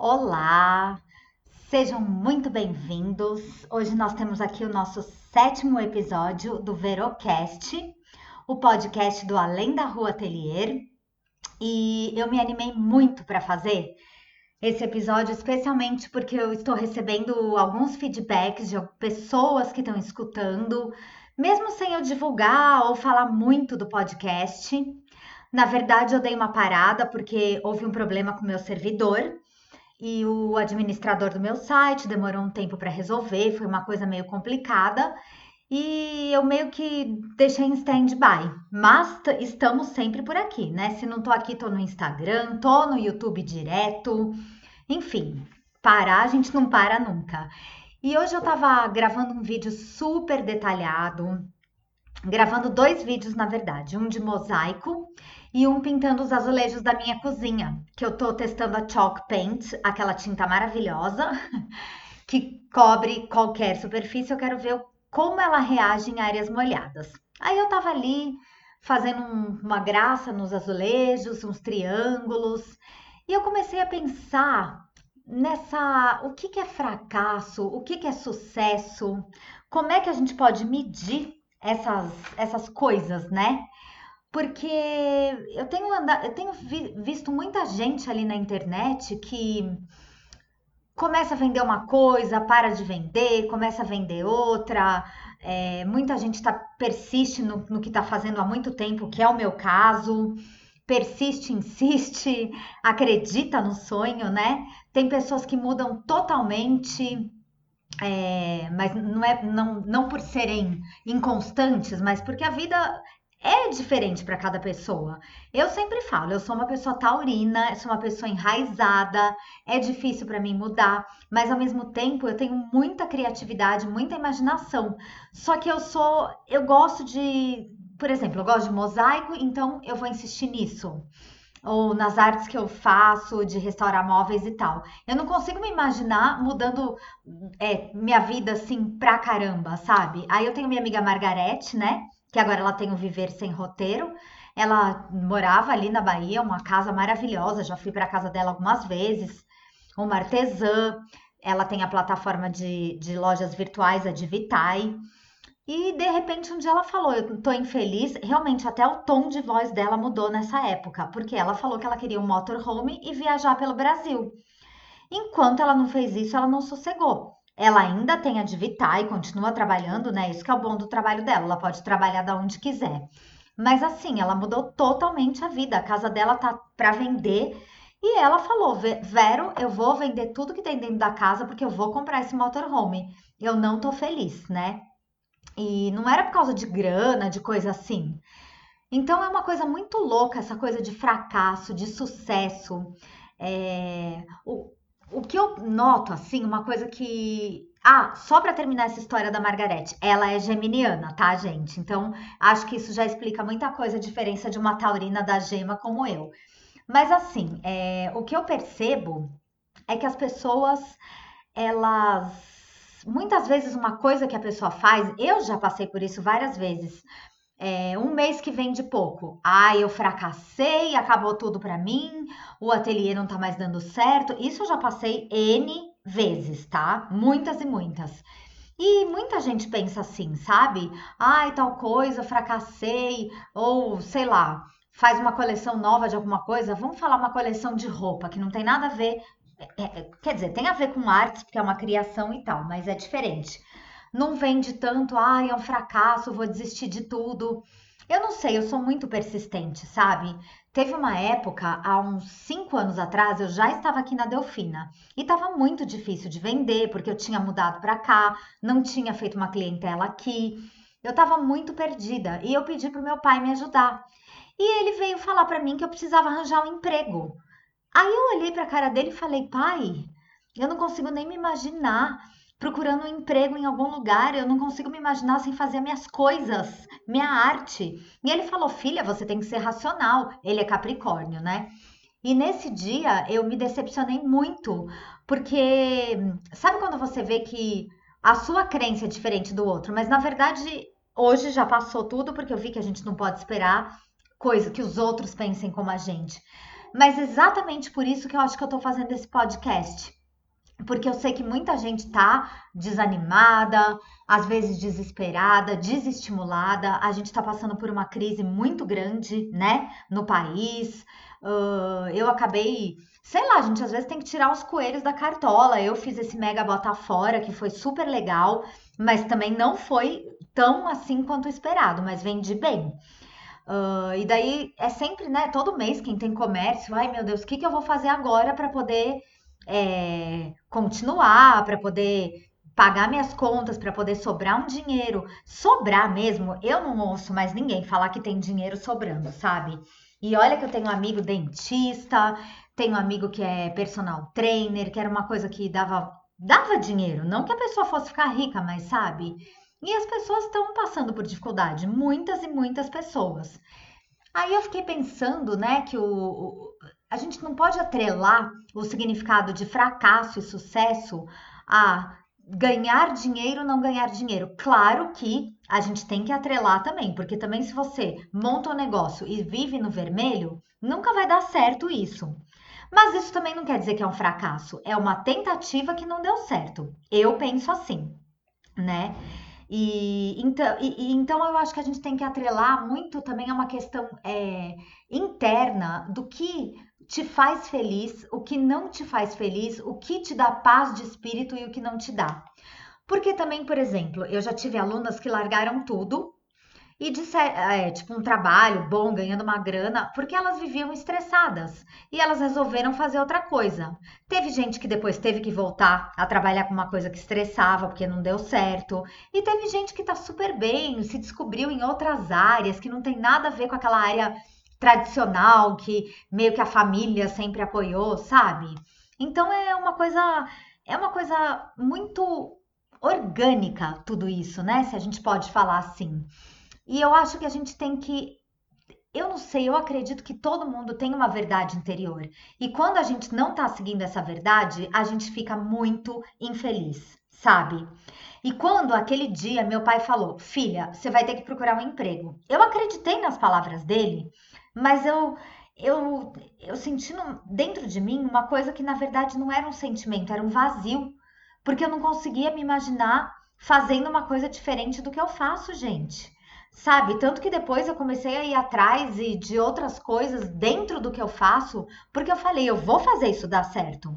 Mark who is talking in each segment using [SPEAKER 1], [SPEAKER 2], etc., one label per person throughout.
[SPEAKER 1] Olá, sejam muito bem-vindos. Hoje nós temos aqui o nosso sétimo episódio do Verocast, o podcast do Além da Rua Atelier. E eu me animei muito para fazer esse episódio, especialmente porque eu estou recebendo alguns feedbacks de pessoas que estão escutando, mesmo sem eu divulgar ou falar muito do podcast. Na verdade, eu dei uma parada porque houve um problema com meu servidor e o administrador do meu site demorou um tempo para resolver, foi uma coisa meio complicada e eu meio que deixei em stand-by. Mas estamos sempre por aqui, né? Se não tô aqui, tô no Instagram, tô no YouTube direto. Enfim, parar a gente não para nunca. E hoje eu tava gravando um vídeo super detalhado, gravando dois vídeos na verdade, um de mosaico e um pintando os azulejos da minha cozinha, que eu tô testando a Chalk Paint, aquela tinta maravilhosa que cobre qualquer superfície. Eu quero ver como ela reage em áreas molhadas. Aí eu tava ali fazendo um, uma graça nos azulejos, uns triângulos, e eu comecei a pensar nessa o que, que é fracasso, o que, que é sucesso, como é que a gente pode medir essas, essas coisas, né? Porque eu tenho, andado, eu tenho vi, visto muita gente ali na internet que começa a vender uma coisa, para de vender, começa a vender outra. É, muita gente tá, persiste no, no que está fazendo há muito tempo, que é o meu caso. Persiste, insiste, acredita no sonho, né? Tem pessoas que mudam totalmente, é, mas não é não, não por serem inconstantes, mas porque a vida é diferente para cada pessoa. Eu sempre falo, eu sou uma pessoa taurina, sou uma pessoa enraizada, é difícil para mim mudar, mas ao mesmo tempo eu tenho muita criatividade, muita imaginação. Só que eu sou, eu gosto de, por exemplo, eu gosto de mosaico, então eu vou insistir nisso. Ou nas artes que eu faço, de restaurar móveis e tal. Eu não consigo me imaginar mudando é, minha vida assim pra caramba, sabe? Aí eu tenho minha amiga Margarete, né? que agora ela tem o Viver Sem Roteiro. Ela morava ali na Bahia, uma casa maravilhosa, já fui para a casa dela algumas vezes. Uma artesã, ela tem a plataforma de, de lojas virtuais, a Divitai. E de repente um dia ela falou: Eu tô infeliz. Realmente, até o tom de voz dela mudou nessa época, porque ela falou que ela queria um motorhome e viajar pelo Brasil. Enquanto ela não fez isso, ela não sossegou ela ainda tem a de Vitar e continua trabalhando, né? Isso que é o bom do trabalho dela, ela pode trabalhar da onde quiser. Mas assim, ela mudou totalmente a vida. A casa dela tá para vender e ela falou: Vero, eu vou vender tudo que tem dentro da casa porque eu vou comprar esse motorhome. Eu não tô feliz, né? E não era por causa de grana, de coisa assim. Então é uma coisa muito louca essa coisa de fracasso, de sucesso. É, o, o que eu noto, assim, uma coisa que. Ah, só para terminar essa história da Margarete, ela é geminiana, tá, gente? Então, acho que isso já explica muita coisa, a diferença de uma taurina da gema como eu. Mas, assim, é, o que eu percebo é que as pessoas, elas. Muitas vezes, uma coisa que a pessoa faz, eu já passei por isso várias vezes é, um mês que vende pouco. Ah, eu fracassei, acabou tudo para mim, o ateliê não tá mais dando certo. Isso eu já passei N vezes, tá? Muitas e muitas. E muita gente pensa assim, sabe? Ai, tal coisa, fracassei, ou sei lá, faz uma coleção nova de alguma coisa. Vamos falar uma coleção de roupa que não tem nada a ver. É, é, quer dizer, tem a ver com artes, porque é uma criação e tal, mas é diferente não vende tanto, ai, é um fracasso, vou desistir de tudo. Eu não sei, eu sou muito persistente, sabe? Teve uma época, há uns cinco anos atrás, eu já estava aqui na Delfina e estava muito difícil de vender porque eu tinha mudado para cá, não tinha feito uma clientela aqui. Eu estava muito perdida e eu pedi para o meu pai me ajudar. E ele veio falar para mim que eu precisava arranjar um emprego. Aí eu olhei para a cara dele e falei: pai, eu não consigo nem me imaginar procurando um emprego em algum lugar, eu não consigo me imaginar sem fazer minhas coisas, minha arte. E ele falou: "Filha, você tem que ser racional". Ele é Capricórnio, né? E nesse dia eu me decepcionei muito, porque sabe quando você vê que a sua crença é diferente do outro, mas na verdade hoje já passou tudo porque eu vi que a gente não pode esperar coisa que os outros pensem como a gente. Mas exatamente por isso que eu acho que eu tô fazendo esse podcast. Porque eu sei que muita gente tá desanimada, às vezes desesperada, desestimulada. A gente tá passando por uma crise muito grande, né, no país. Uh, eu acabei, sei lá, gente às vezes tem que tirar os coelhos da cartola. Eu fiz esse mega bota fora que foi super legal, mas também não foi tão assim quanto esperado, mas vendi bem. Uh, e daí é sempre, né? Todo mês quem tem comércio, ai meu Deus, o que, que eu vou fazer agora para poder é, continuar, para poder pagar minhas contas, para poder sobrar um dinheiro. Sobrar mesmo, eu não ouço mais ninguém falar que tem dinheiro sobrando, sabe? E olha que eu tenho um amigo dentista, tenho um amigo que é personal trainer, que era uma coisa que dava, dava dinheiro. Não que a pessoa fosse ficar rica, mas sabe? E as pessoas estão passando por dificuldade, muitas e muitas pessoas. Aí eu fiquei pensando, né, que o, a gente não pode atrelar o significado de fracasso e sucesso a ganhar dinheiro ou não ganhar dinheiro. Claro que a gente tem que atrelar também, porque também se você monta um negócio e vive no vermelho, nunca vai dar certo isso. Mas isso também não quer dizer que é um fracasso, é uma tentativa que não deu certo. Eu penso assim, né? E então, e, e, então eu acho que a gente tem que atrelar muito também a uma questão é, interna do que te faz feliz, o que não te faz feliz, o que te dá paz de espírito e o que não te dá. Porque também, por exemplo, eu já tive alunas que largaram tudo e disser, é, tipo um trabalho bom, ganhando uma grana, porque elas viviam estressadas e elas resolveram fazer outra coisa. Teve gente que depois teve que voltar a trabalhar com uma coisa que estressava porque não deu certo, e teve gente que tá super bem, se descobriu em outras áreas que não tem nada a ver com aquela área tradicional que meio que a família sempre apoiou, sabe? Então é uma coisa é uma coisa muito orgânica tudo isso, né? Se a gente pode falar assim. E eu acho que a gente tem que eu não sei, eu acredito que todo mundo tem uma verdade interior. E quando a gente não tá seguindo essa verdade, a gente fica muito infeliz, sabe? E quando aquele dia meu pai falou: "Filha, você vai ter que procurar um emprego". Eu acreditei nas palavras dele, mas eu eu eu senti no, dentro de mim uma coisa que na verdade não era um sentimento, era um vazio, porque eu não conseguia me imaginar fazendo uma coisa diferente do que eu faço, gente. Sabe? Tanto que depois eu comecei a ir atrás e de outras coisas dentro do que eu faço, porque eu falei, eu vou fazer isso dar certo.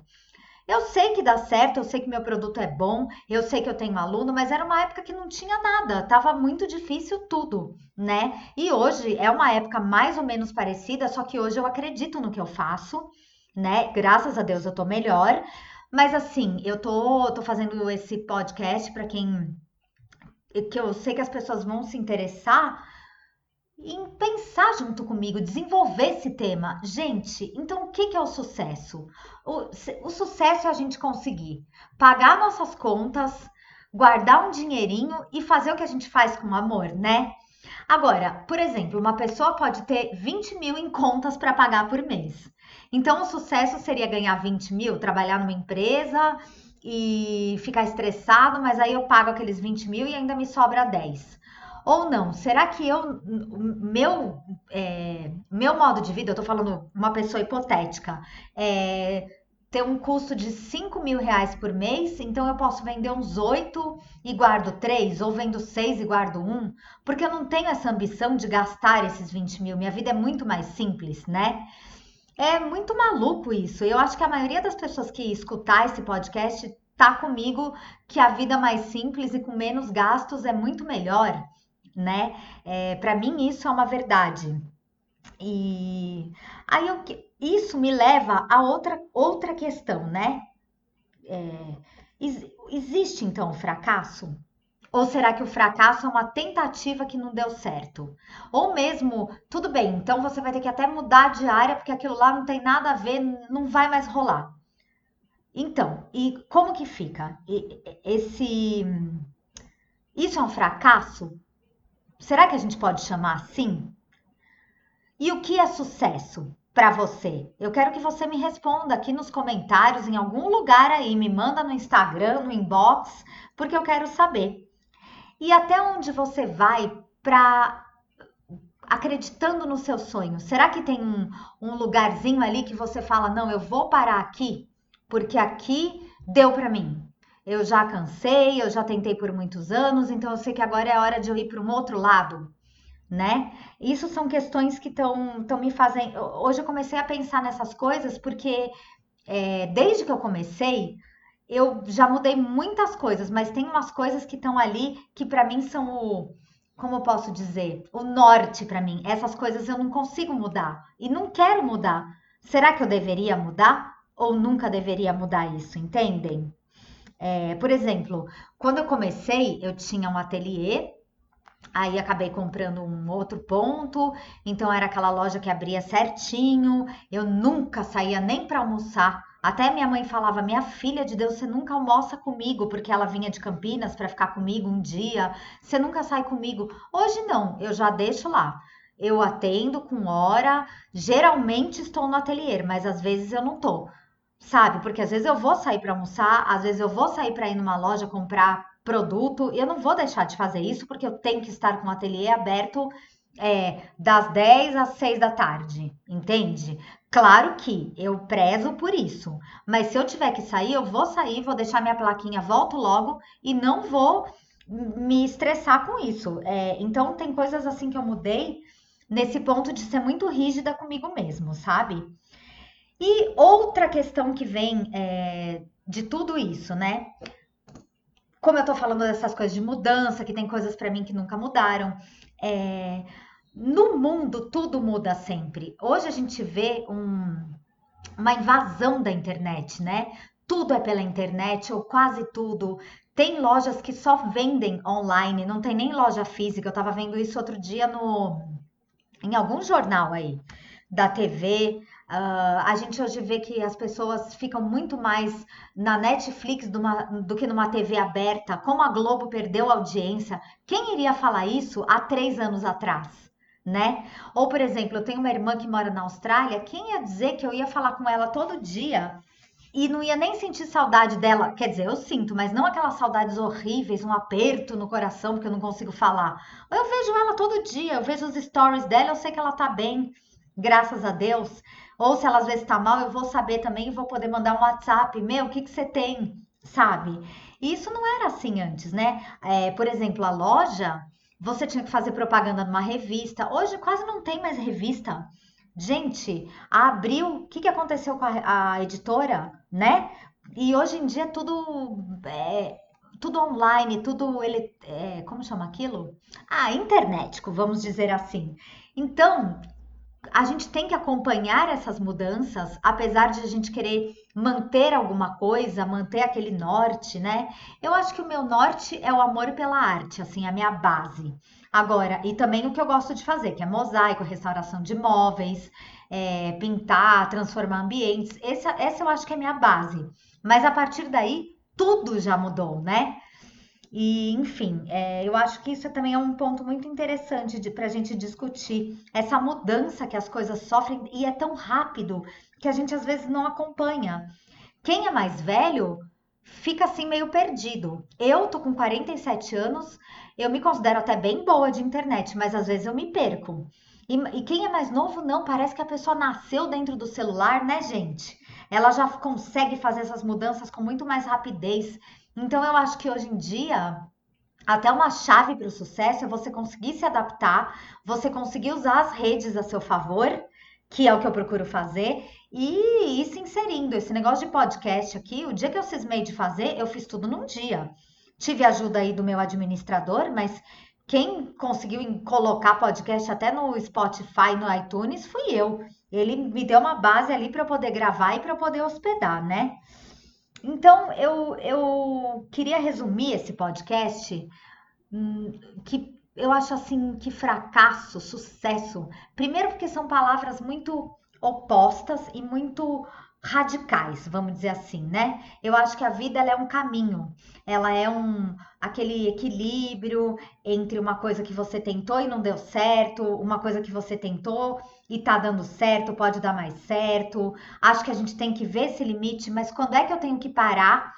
[SPEAKER 1] Eu sei que dá certo, eu sei que meu produto é bom, eu sei que eu tenho aluno, mas era uma época que não tinha nada, tava muito difícil tudo, né? E hoje é uma época mais ou menos parecida, só que hoje eu acredito no que eu faço, né? Graças a Deus eu tô melhor. Mas assim, eu tô, tô fazendo esse podcast para quem que eu sei que as pessoas vão se interessar em pensar junto comigo, desenvolver esse tema. Gente, então o que é o sucesso? O, o sucesso é a gente conseguir pagar nossas contas, guardar um dinheirinho e fazer o que a gente faz com amor, né? Agora, por exemplo, uma pessoa pode ter 20 mil em contas para pagar por mês. Então, o sucesso seria ganhar 20 mil, trabalhar numa empresa e ficar estressado, mas aí eu pago aqueles 20 mil e ainda me sobra 10 ou não? Será que eu, meu, é, meu modo de vida, eu tô falando uma pessoa hipotética, é, ter um custo de 5 mil reais por mês, então eu posso vender uns 8 e guardo 3, ou vendo 6 e guardo 1, porque eu não tenho essa ambição de gastar esses 20 mil. Minha vida é muito mais simples, né? É muito maluco isso. Eu acho que a maioria das pessoas que escutar esse podcast tá comigo que a vida mais simples e com menos gastos é muito melhor né? É, para mim isso é uma verdade. E aí eu, isso me leva a outra, outra questão, né? É, existe então o fracasso? Ou será que o fracasso é uma tentativa que não deu certo? Ou mesmo, tudo bem, então você vai ter que até mudar de área porque aquilo lá não tem nada a ver, não vai mais rolar. Então, e como que fica? Esse isso é um fracasso? Será que a gente pode chamar assim? E o que é sucesso para você? Eu quero que você me responda aqui nos comentários, em algum lugar aí, me manda no Instagram, no inbox, porque eu quero saber. E até onde você vai para acreditando no seu sonho? Será que tem um, um lugarzinho ali que você fala, não, eu vou parar aqui, porque aqui deu para mim. Eu já cansei, eu já tentei por muitos anos, então eu sei que agora é hora de eu ir para um outro lado, né? Isso são questões que estão me fazendo. Hoje eu comecei a pensar nessas coisas porque é, desde que eu comecei, eu já mudei muitas coisas, mas tem umas coisas que estão ali que para mim são o, como eu posso dizer, o norte para mim. Essas coisas eu não consigo mudar e não quero mudar. Será que eu deveria mudar ou nunca deveria mudar isso? Entendem? É, por exemplo, quando eu comecei, eu tinha um ateliê, aí acabei comprando um outro ponto, então era aquela loja que abria certinho, eu nunca saía nem para almoçar. Até minha mãe falava: Minha filha de Deus, você nunca almoça comigo, porque ela vinha de Campinas para ficar comigo um dia, você nunca sai comigo. Hoje não, eu já deixo lá. Eu atendo com hora, geralmente estou no ateliê, mas às vezes eu não tô sabe? Porque às vezes eu vou sair para almoçar, às vezes eu vou sair para ir numa loja comprar produto, e eu não vou deixar de fazer isso porque eu tenho que estar com o ateliê aberto é, das 10 às 6 da tarde, entende? Claro que eu prezo por isso, mas se eu tiver que sair, eu vou sair, vou deixar minha plaquinha, volto logo e não vou me estressar com isso. É, então, tem coisas assim que eu mudei nesse ponto de ser muito rígida comigo mesmo, sabe? E outra questão que vem é, de tudo isso, né? Como eu tô falando dessas coisas de mudança, que tem coisas para mim que nunca mudaram, é, no mundo tudo muda sempre. Hoje a gente vê um, uma invasão da internet, né? Tudo é pela internet, ou quase tudo. Tem lojas que só vendem online, não tem nem loja física. Eu tava vendo isso outro dia no em algum jornal aí da TV. Uh, a gente hoje vê que as pessoas ficam muito mais na Netflix do, uma, do, que numa TV aberta. Como a Globo perdeu audiência, quem iria falar isso há três anos atrás? Né? Ou, por exemplo, eu tenho uma irmã que mora na Austrália. Quem ia dizer que eu ia falar com ela todo dia e não ia nem sentir saudade dela? Quer dizer, eu sinto, mas não aquelas saudades horríveis, um aperto no coração porque eu não consigo falar. Eu vejo ela todo dia, eu vejo os stories dela, eu sei que ela tá bem, graças a Deus. Ou se ela às vezes tá mal, eu vou saber também e vou poder mandar um WhatsApp. Meu, o que, que você tem? Sabe? E isso não era assim antes, né? É, por exemplo, a loja, você tinha que fazer propaganda numa revista. Hoje quase não tem mais revista. Gente, a Abril, o que, que aconteceu com a, a editora, né? E hoje em dia tudo é, tudo online, tudo ele, é, como chama aquilo? Ah, internetico, vamos dizer assim. Então, a gente tem que acompanhar essas mudanças, apesar de a gente querer manter alguma coisa, manter aquele norte, né? Eu acho que o meu norte é o amor pela arte, assim, a minha base. Agora, e também o que eu gosto de fazer, que é mosaico, restauração de móveis, é, pintar, transformar ambientes. Essa, essa eu acho que é a minha base. Mas a partir daí, tudo já mudou, né? E, enfim, é, eu acho que isso também é um ponto muito interessante para a gente discutir essa mudança que as coisas sofrem e é tão rápido que a gente às vezes não acompanha. Quem é mais velho fica assim meio perdido. Eu tô com 47 anos, eu me considero até bem boa de internet, mas às vezes eu me perco. E, e quem é mais novo, não, parece que a pessoa nasceu dentro do celular, né, gente? Ela já consegue fazer essas mudanças com muito mais rapidez. Então, eu acho que hoje em dia, até uma chave para o sucesso é você conseguir se adaptar, você conseguir usar as redes a seu favor, que é o que eu procuro fazer, e ir se inserindo. Esse negócio de podcast aqui, o dia que eu cismei de fazer, eu fiz tudo num dia. Tive ajuda aí do meu administrador, mas quem conseguiu colocar podcast até no Spotify, no iTunes, fui eu. Ele me deu uma base ali para eu poder gravar e para eu poder hospedar, né? Então, eu, eu queria resumir esse podcast hum, que eu acho assim que fracasso, sucesso. Primeiro porque são palavras muito opostas e muito radicais, vamos dizer assim, né? Eu acho que a vida é um caminho, ela é um aquele equilíbrio entre uma coisa que você tentou e não deu certo, uma coisa que você tentou e tá dando certo, pode dar mais certo. Acho que a gente tem que ver esse limite, mas quando é que eu tenho que parar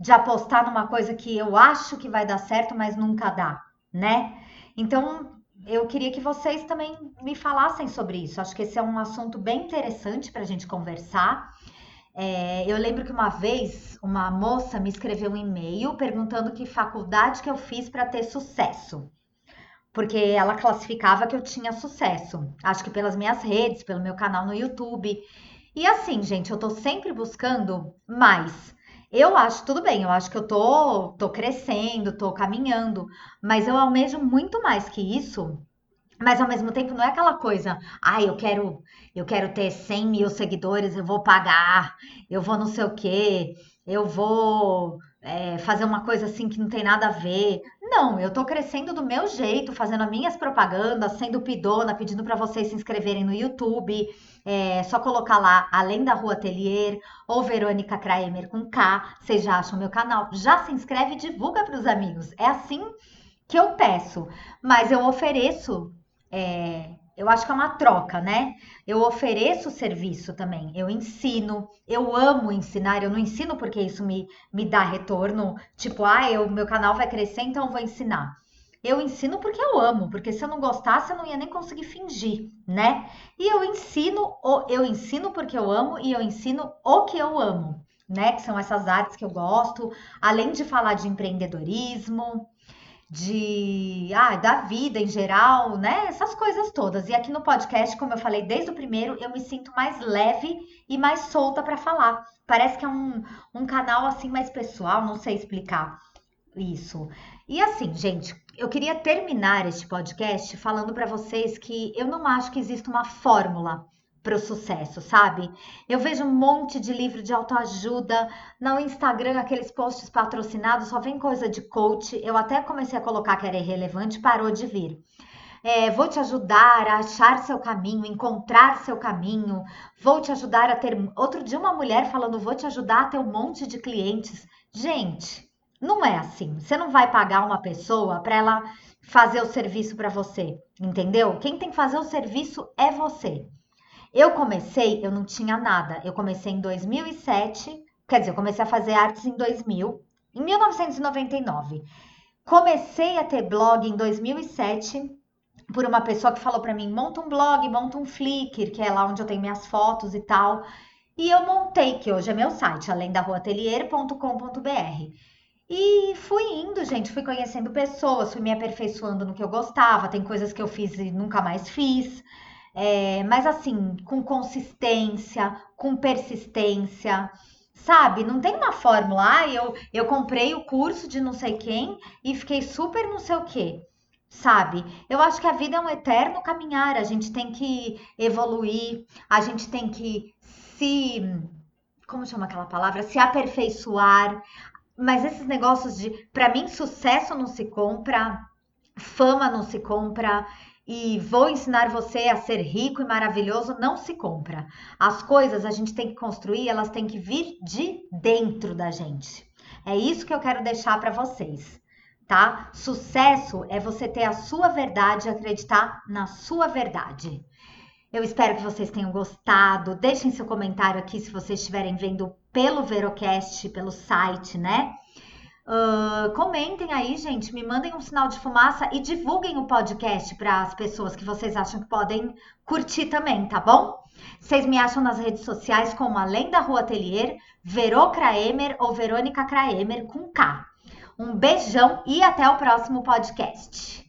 [SPEAKER 1] de apostar numa coisa que eu acho que vai dar certo, mas nunca dá, né? Então, eu queria que vocês também me falassem sobre isso. Acho que esse é um assunto bem interessante para a gente conversar. É, eu lembro que uma vez uma moça me escreveu um e-mail perguntando que faculdade que eu fiz para ter sucesso. Porque ela classificava que eu tinha sucesso. Acho que pelas minhas redes, pelo meu canal no YouTube. E assim, gente, eu tô sempre buscando mais. Eu acho, tudo bem, eu acho que eu tô, tô crescendo, tô caminhando, mas eu almejo muito mais que isso. Mas ao mesmo tempo não é aquela coisa, ai, ah, eu quero, eu quero ter 100 mil seguidores, eu vou pagar, eu vou não sei o quê, eu vou é, fazer uma coisa assim que não tem nada a ver. Não, eu tô crescendo do meu jeito, fazendo as minhas propagandas, sendo pidona, pedindo para vocês se inscreverem no YouTube. É só colocar lá Além da Rua Atelier ou Verônica Kraemer com K. Vocês já acham meu canal. Já se inscreve e divulga para os amigos. É assim que eu peço. Mas eu ofereço. É, eu acho que é uma troca, né? Eu ofereço serviço também, eu ensino, eu amo ensinar, eu não ensino porque isso me, me dá retorno, tipo, ah, o meu canal vai crescer, então eu vou ensinar. Eu ensino porque eu amo, porque se eu não gostasse, eu não ia nem conseguir fingir, né? E eu ensino, eu ensino porque eu amo e eu ensino o que eu amo, né? Que são essas artes que eu gosto, além de falar de empreendedorismo, de ah, da vida em geral, né? Essas coisas todas. E aqui no podcast, como eu falei desde o primeiro, eu me sinto mais leve e mais solta para falar. Parece que é um, um canal assim mais pessoal, não sei explicar isso. E assim, gente, eu queria terminar este podcast falando para vocês que eu não acho que exista uma fórmula para o sucesso, sabe? Eu vejo um monte de livro de autoajuda no Instagram, aqueles posts patrocinados, só vem coisa de coach. Eu até comecei a colocar que era irrelevante, parou de vir. É, vou te ajudar a achar seu caminho, encontrar seu caminho, vou te ajudar a ter. Outro dia, uma mulher falando, vou te ajudar a ter um monte de clientes. Gente, não é assim. Você não vai pagar uma pessoa para ela fazer o serviço para você, entendeu? Quem tem que fazer o serviço é você. Eu comecei, eu não tinha nada. Eu comecei em 2007, quer dizer, eu comecei a fazer artes em 2000, em 1999. Comecei a ter blog em 2007 por uma pessoa que falou para mim: monta um blog, monta um Flickr, que é lá onde eu tenho minhas fotos e tal. E eu montei, que hoje é meu site, além da ruatelier.com.br. E fui indo, gente, fui conhecendo pessoas, fui me aperfeiçoando no que eu gostava. Tem coisas que eu fiz e nunca mais fiz. É, mas assim, com consistência, com persistência, sabe? Não tem uma fórmula. Ah, eu, eu comprei o curso de não sei quem e fiquei super não sei o quê, sabe? Eu acho que a vida é um eterno caminhar. A gente tem que evoluir, a gente tem que se. Como chama aquela palavra? Se aperfeiçoar. Mas esses negócios de. Para mim, sucesso não se compra, fama não se compra e vou ensinar você a ser rico e maravilhoso não se compra. As coisas a gente tem que construir, elas têm que vir de dentro da gente. É isso que eu quero deixar para vocês, tá? Sucesso é você ter a sua verdade e acreditar na sua verdade. Eu espero que vocês tenham gostado. Deixem seu comentário aqui se vocês estiverem vendo pelo Verocast, pelo site, né? Uh, comentem aí, gente, me mandem um sinal de fumaça e divulguem o podcast para as pessoas que vocês acham que podem curtir também, tá bom? Vocês me acham nas redes sociais como Além da Rua Atelier, Verô Kraemer ou Verônica Kraemer com K. Um beijão e até o próximo podcast.